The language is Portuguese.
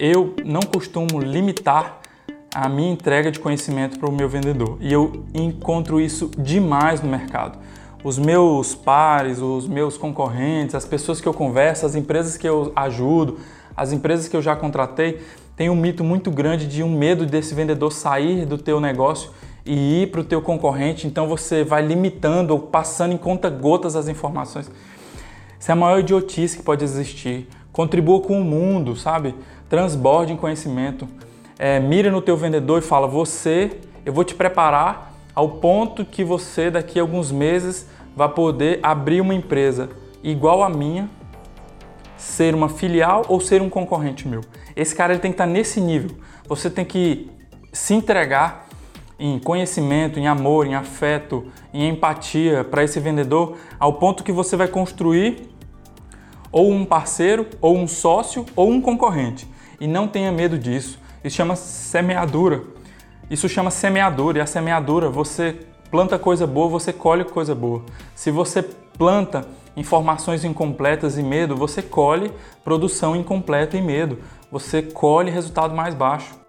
eu não costumo limitar a minha entrega de conhecimento para o meu vendedor e eu encontro isso demais no mercado. Os meus pares, os meus concorrentes, as pessoas que eu converso, as empresas que eu ajudo, as empresas que eu já contratei, tem um mito muito grande de um medo desse vendedor sair do teu negócio e ir para o teu concorrente, então você vai limitando ou passando em conta gotas as informações. Isso é a maior idiotice que pode existir. Contribua com o mundo, sabe? Transborde em conhecimento. É, mira no teu vendedor e fala: você, eu vou te preparar ao ponto que você daqui a alguns meses vai poder abrir uma empresa igual a minha, ser uma filial ou ser um concorrente meu. Esse cara ele tem que estar nesse nível. Você tem que se entregar em conhecimento, em amor, em afeto, em empatia para esse vendedor, ao ponto que você vai construir ou um parceiro, ou um sócio, ou um concorrente. E não tenha medo disso. Isso chama semeadura. Isso chama semeadura. E a semeadura, você planta coisa boa, você colhe coisa boa. Se você planta informações incompletas e medo, você colhe produção incompleta e medo. Você colhe resultado mais baixo.